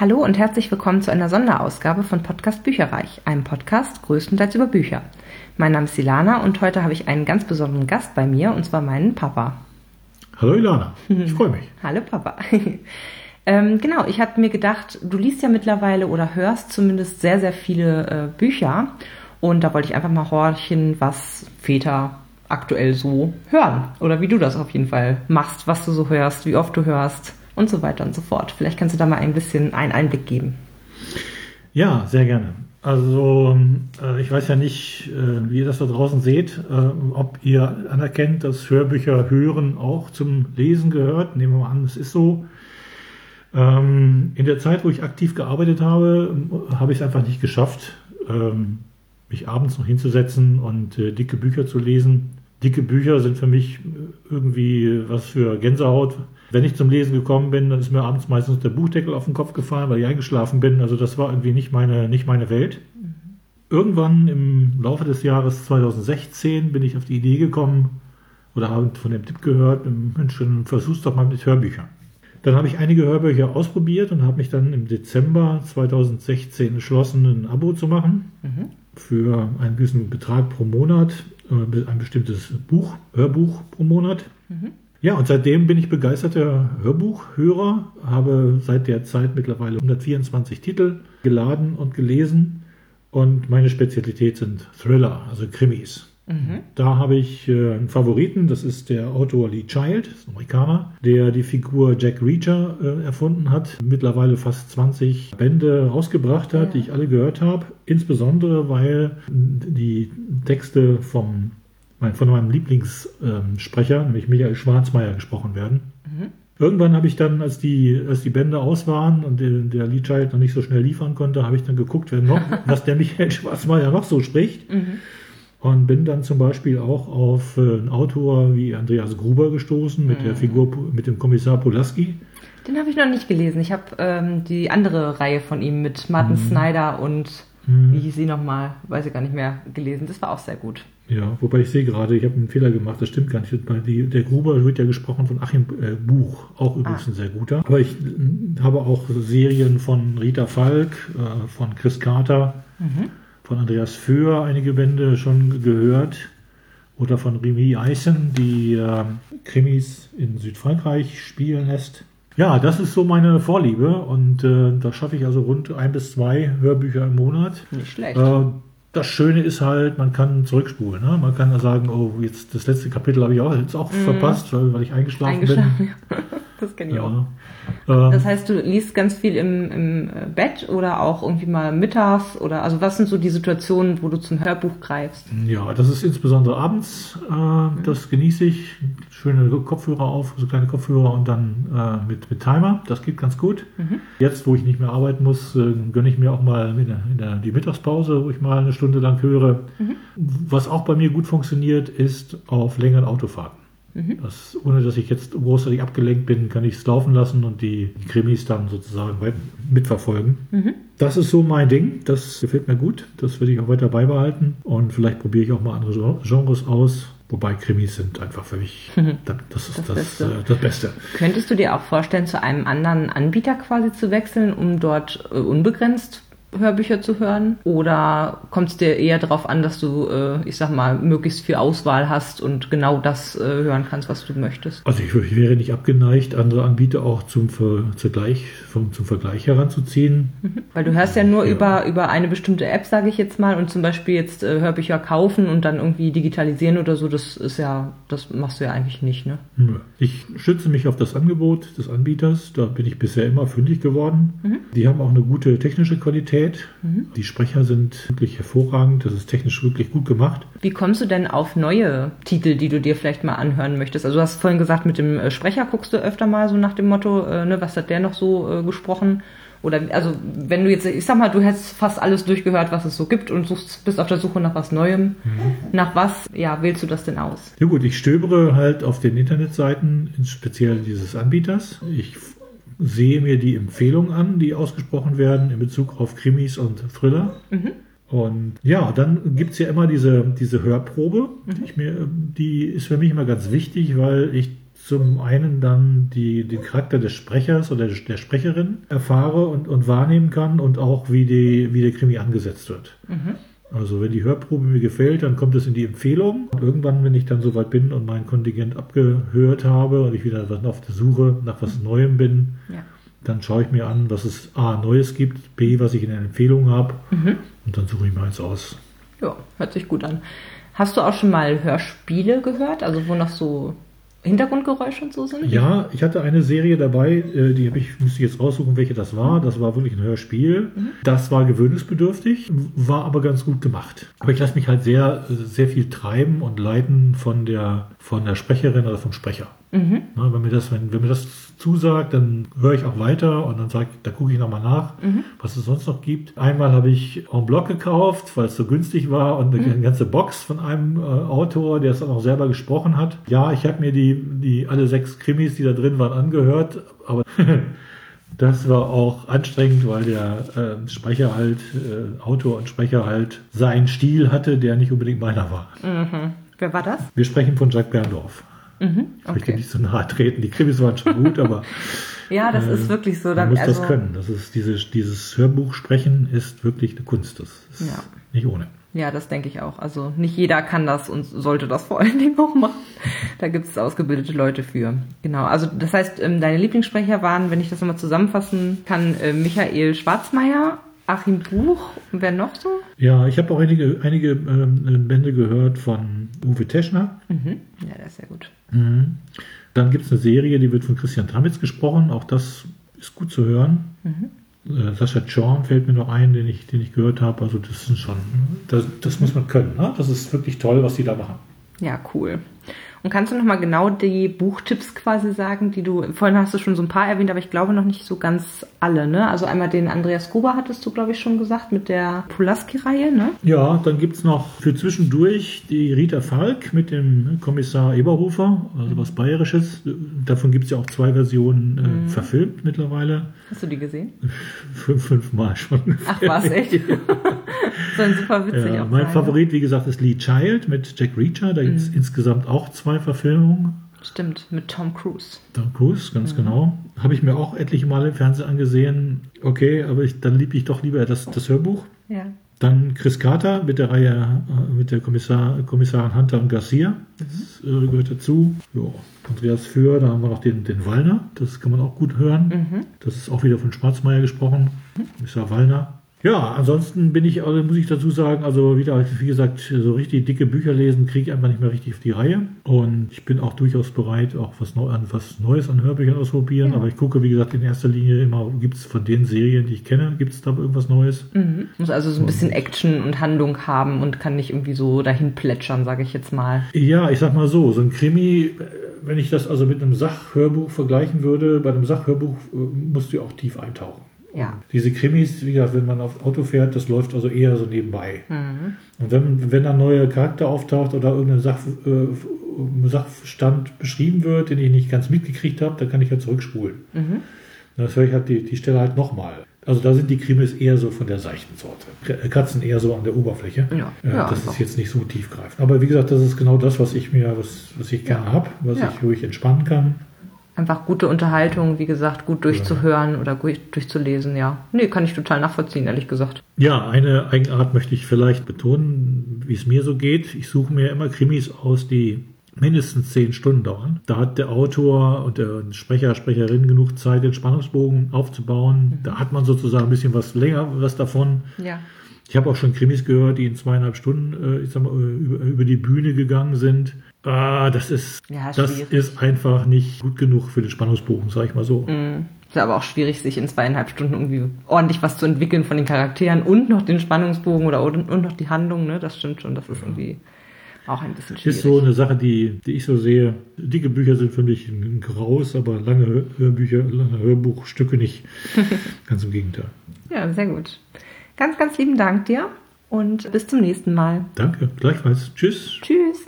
Hallo und herzlich willkommen zu einer Sonderausgabe von Podcast Bücherreich, einem Podcast größtenteils über Bücher. Mein Name ist Ilana und heute habe ich einen ganz besonderen Gast bei mir und zwar meinen Papa. Hallo Ilana, ich freue mich. Hallo Papa. ähm, genau, ich habe mir gedacht, du liest ja mittlerweile oder hörst zumindest sehr, sehr viele äh, Bücher und da wollte ich einfach mal horchen, was Väter aktuell so hören oder wie du das auf jeden Fall machst, was du so hörst, wie oft du hörst und so weiter und so fort. Vielleicht kannst du da mal ein bisschen einen Einblick geben. Ja, sehr gerne. Also äh, ich weiß ja nicht, äh, wie ihr das da draußen seht, äh, ob ihr anerkennt, dass Hörbücher hören auch zum Lesen gehört. Nehmen wir mal an, es ist so. Ähm, in der Zeit, wo ich aktiv gearbeitet habe, habe ich es einfach nicht geschafft, ähm, mich abends noch hinzusetzen und dicke Bücher zu lesen. Dicke Bücher sind für mich irgendwie was für Gänsehaut. Wenn ich zum Lesen gekommen bin, dann ist mir abends meistens der Buchdeckel auf den Kopf gefallen, weil ich eingeschlafen bin. Also das war irgendwie nicht meine, nicht meine Welt. Mhm. Irgendwann im Laufe des Jahres 2016 bin ich auf die Idee gekommen oder habe von dem Tipp gehört, Mensch, versuch's doch mal mit Hörbüchern. Dann habe ich einige Hörbücher ausprobiert und habe mich dann im Dezember 2016 entschlossen, ein Abo zu machen mhm. für einen gewissen Betrag pro Monat, ein bestimmtes Buch, Hörbuch pro Monat. Mhm. Ja, und seitdem bin ich begeisterter Hörbuchhörer, habe seit der Zeit mittlerweile 124 Titel geladen und gelesen und meine Spezialität sind Thriller, also Krimis. Mhm. Da habe ich äh, einen Favoriten, das ist der Autor Lee Child, ist ein Amerikaner, der die Figur Jack Reacher äh, erfunden hat, mittlerweile fast 20 Bände rausgebracht hat, ja. die ich alle gehört habe, insbesondere weil die Texte vom von meinem Lieblingssprecher, nämlich Michael Schwarzmeier, gesprochen werden. Mhm. Irgendwann habe ich dann, als die, als die Bände aus waren und der, der Liedscheid noch nicht so schnell liefern konnte, habe ich dann geguckt, wer noch, was der Michael Schwarzmeier noch so spricht. Mhm. Und bin dann zum Beispiel auch auf äh, einen Autor wie Andreas Gruber gestoßen mit mhm. der Figur, mit dem Kommissar Polaski. Den habe ich noch nicht gelesen. Ich habe ähm, die andere Reihe von ihm mit Martin mhm. Snyder und mhm. wie hieß sie nochmal, weiß ich gar nicht mehr, gelesen. Das war auch sehr gut. Ja, wobei ich sehe gerade, ich habe einen Fehler gemacht, das stimmt gar nicht. Der Gruber wird ja gesprochen von Achim äh, Buch, auch übrigens ah. ein sehr guter. Aber ich äh, habe auch Serien von Rita Falk, äh, von Chris Carter, mhm. Von Andreas Föhr einige Bände schon gehört. Oder von Remy Eisen, die äh, Krimis in Südfrankreich spielen lässt. Ja, das ist so meine Vorliebe und äh, da schaffe ich also rund ein bis zwei Hörbücher im Monat. Nicht schlecht. Äh, das Schöne ist halt, man kann zurückspulen. Ne? Man kann sagen, oh, jetzt das letzte Kapitel habe ich auch jetzt auch mm. verpasst, weil, weil ich eingeschlafen, eingeschlafen bin. Ja. Das kenne ich ja. auch. Ähm, das heißt, du liest ganz viel im, im Bett oder auch irgendwie mal mittags oder also was sind so die Situationen, wo du zum Hörbuch greifst? Ja, das ist insbesondere abends. Äh, mhm. Das genieße ich. Schöne Kopfhörer auf, so kleine Kopfhörer und dann äh, mit, mit Timer. Das geht ganz gut. Mhm. Jetzt, wo ich nicht mehr arbeiten muss, äh, gönne ich mir auch mal in der, in der, die Mittagspause, wo ich mal eine Stunde lang höre. Mhm. Was auch bei mir gut funktioniert, ist auf längeren Autofahrten. Mhm. Das, ohne dass ich jetzt großartig abgelenkt bin, kann ich es laufen lassen und die, die Krimis dann sozusagen mitverfolgen. Mhm. Das ist so mein Ding. Das gefällt mir gut. Das würde ich auch weiter beibehalten. Und vielleicht probiere ich auch mal andere Genres aus. Wobei Krimis sind einfach für mich, das ist das, das, Beste. Äh, das, Beste. Könntest du dir auch vorstellen, zu einem anderen Anbieter quasi zu wechseln, um dort äh, unbegrenzt Hörbücher zu hören? Oder kommt es dir eher darauf an, dass du, äh, ich sag mal, möglichst viel Auswahl hast und genau das äh, hören kannst, was du möchtest? Also ich, ich wäre nicht abgeneigt, andere Anbieter auch zum, Vergleich, vom, zum Vergleich heranzuziehen. Mhm. Weil du hörst ja nur ja. Über, über eine bestimmte App, sage ich jetzt mal, und zum Beispiel jetzt äh, Hörbücher kaufen und dann irgendwie digitalisieren oder so, das ist ja, das machst du ja eigentlich nicht, ne? Ich schütze mich auf das Angebot des Anbieters, da bin ich bisher immer fündig geworden. Mhm. Die haben auch eine gute technische Qualität Qualität. Mhm. Die Sprecher sind wirklich hervorragend. Das ist technisch wirklich gut gemacht. Wie kommst du denn auf neue Titel, die du dir vielleicht mal anhören möchtest? Also du hast vorhin gesagt, mit dem äh, Sprecher guckst du öfter mal so nach dem Motto, äh, ne, was hat der noch so äh, gesprochen? Oder also wenn du jetzt, ich sag mal, du hättest fast alles durchgehört, was es so gibt und suchst, bist auf der Suche nach was Neuem. Mhm. Nach was, ja, wählst du das denn aus? Ja gut, ich stöbere halt auf den Internetseiten, speziell dieses Anbieters. Ich sehe mir die Empfehlungen an, die ausgesprochen werden in Bezug auf Krimis und Thriller. Mhm. Und ja, dann gibt es ja immer diese, diese Hörprobe. Mhm. Die, mir, die ist für mich immer ganz wichtig, weil ich zum einen dann die, den Charakter des Sprechers oder der Sprecherin erfahre und, und wahrnehmen kann und auch wie, die, wie der Krimi angesetzt wird. Mhm. Also wenn die Hörprobe mir gefällt, dann kommt es in die Empfehlung. Und irgendwann, wenn ich dann soweit bin und mein Kontingent abgehört habe und ich wieder auf der Suche nach was Neuem bin, ja. dann schaue ich mir an, was es A Neues gibt, B, was ich in der Empfehlung habe mhm. und dann suche ich mir eins aus. Ja, hört sich gut an. Hast du auch schon mal Hörspiele gehört? Also wo noch so Hintergrundgeräusche und so sind? Ja, ich hatte eine Serie dabei, äh, die habe ich, müsste jetzt raussuchen, welche das war. Das war wirklich ein Hörspiel. Mhm. Das war gewöhnungsbedürftig, war aber ganz gut gemacht. Aber ich lasse mich halt sehr, sehr viel treiben und leiten von der, von der Sprecherin oder vom Sprecher. Mhm. Na, wenn, mir das, wenn, wenn mir das zusagt, dann höre ich auch weiter und dann sage da gucke ich nochmal nach, mhm. was es sonst noch gibt. Einmal habe ich en bloc gekauft, weil es so günstig war und eine mhm. ganze Box von einem äh, Autor, der es dann auch selber gesprochen hat. Ja, ich habe mir die, die alle sechs Krimis, die da drin waren, angehört, aber Das war auch anstrengend, weil der äh, Sprecher halt, äh, Autor und Sprecher halt seinen Stil hatte, der nicht unbedingt meiner war. Mhm. Wer war das? Wir sprechen von Jacques Berndorf. Mhm, okay. Ich möchte nicht so nahe treten. Die Krimis waren schon gut, aber. ja, das äh, ist wirklich so. Man muss also, das können. Das ist dieses, dieses Hörbuch sprechen ist wirklich eine Kunst. Das ist ja. nicht ohne. Ja, das denke ich auch. Also nicht jeder kann das und sollte das vor allen Dingen auch machen. Da gibt es ausgebildete Leute für. Genau. Also das heißt, ähm, deine Lieblingssprecher waren, wenn ich das nochmal zusammenfassen kann, äh, Michael Schwarzmeier, Achim Buch und wer noch so? Ja, ich habe auch einige, einige ähm, Bände gehört von Uwe Teschner. Mhm. Ja, der ist sehr gut. Mhm. Dann gibt es eine Serie, die wird von Christian Tramitz gesprochen. Auch das ist gut zu hören. Mhm. Äh, Sascha Chorn fällt mir noch ein, den ich, den ich gehört habe. Also das sind schon, das, das muss man können. Ne? Das ist wirklich toll, was die da machen. Ja, cool. Und kannst du nochmal genau die Buchtipps quasi sagen, die du, vorhin hast du schon so ein paar erwähnt, aber ich glaube noch nicht so ganz alle, ne? Also einmal den Andreas Gruber hattest du, glaube ich, schon gesagt, mit der Pulaski-Reihe, ne? Ja, dann gibt es noch für zwischendurch die Rita Falk mit dem Kommissar Eberhofer, also was Bayerisches. Davon gibt es ja auch zwei Versionen äh, mhm. verfilmt mittlerweile. Hast du die gesehen? Fünf, fünfmal schon. Ach was, echt? ein super witzig ja, Mein Favorit, wie gesagt, ist Lee Child mit Jack Reacher. Da gibt es mhm. insgesamt auch zwei Verfilmungen. Stimmt, mit Tom Cruise. Tom Cruise, ganz mhm. genau. Habe ich mir auch etliche Male im Fernsehen angesehen. Okay, aber ich, dann liebe ich doch lieber das, das Hörbuch. Ja. Dann Chris Carter mit der Reihe äh, mit der Kommissar, Kommissarin Hunter und Garcia. Das mhm. äh, gehört dazu. Jo. Andreas Für, da haben wir noch den, den Wallner. Das kann man auch gut hören. Mhm. Das ist auch wieder von Schwarzmeier gesprochen. Mhm. Kommissar Wallner. Ja, ansonsten bin ich, also muss ich dazu sagen, also wieder, wie gesagt, so richtig dicke Bücher lesen kriege ich einfach nicht mehr richtig auf die Reihe. Und ich bin auch durchaus bereit, auch was, Neu an, was Neues an Hörbüchern auszuprobieren. Ja. Aber ich gucke, wie gesagt, in erster Linie immer, gibt es von den Serien, die ich kenne, gibt es da irgendwas Neues? Mhm. Muss also so ein bisschen Action und Handlung haben und kann nicht irgendwie so dahin plätschern, sage ich jetzt mal. Ja, ich sag mal so, so ein Krimi, wenn ich das also mit einem Sachhörbuch vergleichen würde, bei einem Sachhörbuch äh, musst du auch tief eintauchen. Ja. Diese Krimis, wie gesagt, wenn man auf Auto fährt, das läuft also eher so nebenbei. Mhm. Und wenn, wenn ein neuer Charakter auftaucht oder irgendein Sach, äh, Sachstand beschrieben wird, den ich nicht ganz mitgekriegt habe, dann kann ich ja zurückspulen. Mhm. Das höre ich halt die, die Stelle halt nochmal. Also da sind die Krimis eher so von der seichten Sorte. Katzen eher so an der Oberfläche. Ja. Äh, ja, das ist jetzt nicht so tiefgreifend. Aber wie gesagt, das ist genau das, was ich mir, was, was ich gerne ja. habe, was ich ruhig entspannen kann einfach gute Unterhaltung, wie gesagt, gut durchzuhören ja. oder gut durchzulesen, ja. Nee, kann ich total nachvollziehen, ehrlich gesagt. Ja, eine Eigenart möchte ich vielleicht betonen, wie es mir so geht. Ich suche mir immer Krimis aus, die mindestens zehn Stunden dauern. Da hat der Autor und der Sprecher, Sprecherin genug Zeit, den Spannungsbogen aufzubauen. Mhm. Da hat man sozusagen ein bisschen was länger, was davon. Ja. Ich habe auch schon Krimis gehört, die in zweieinhalb Stunden äh, mal, über, über die Bühne gegangen sind. Ah, das ist, ja, das ist einfach nicht gut genug für den Spannungsbogen, sag ich mal so. Mm. Ist aber auch schwierig, sich in zweieinhalb Stunden irgendwie ordentlich was zu entwickeln von den Charakteren und noch den Spannungsbogen oder und, noch die Handlung, ne? Das stimmt schon, das ist ja. irgendwie auch ein bisschen schwierig. Ist so eine Sache, die, die ich so sehe. Dicke Bücher sind für mich ein Graus, aber lange Hörbücher, lange Hörbuchstücke nicht. ganz im Gegenteil. Ja, sehr gut. Ganz, ganz lieben Dank dir und bis zum nächsten Mal. Danke, gleichfalls. Tschüss. Tschüss.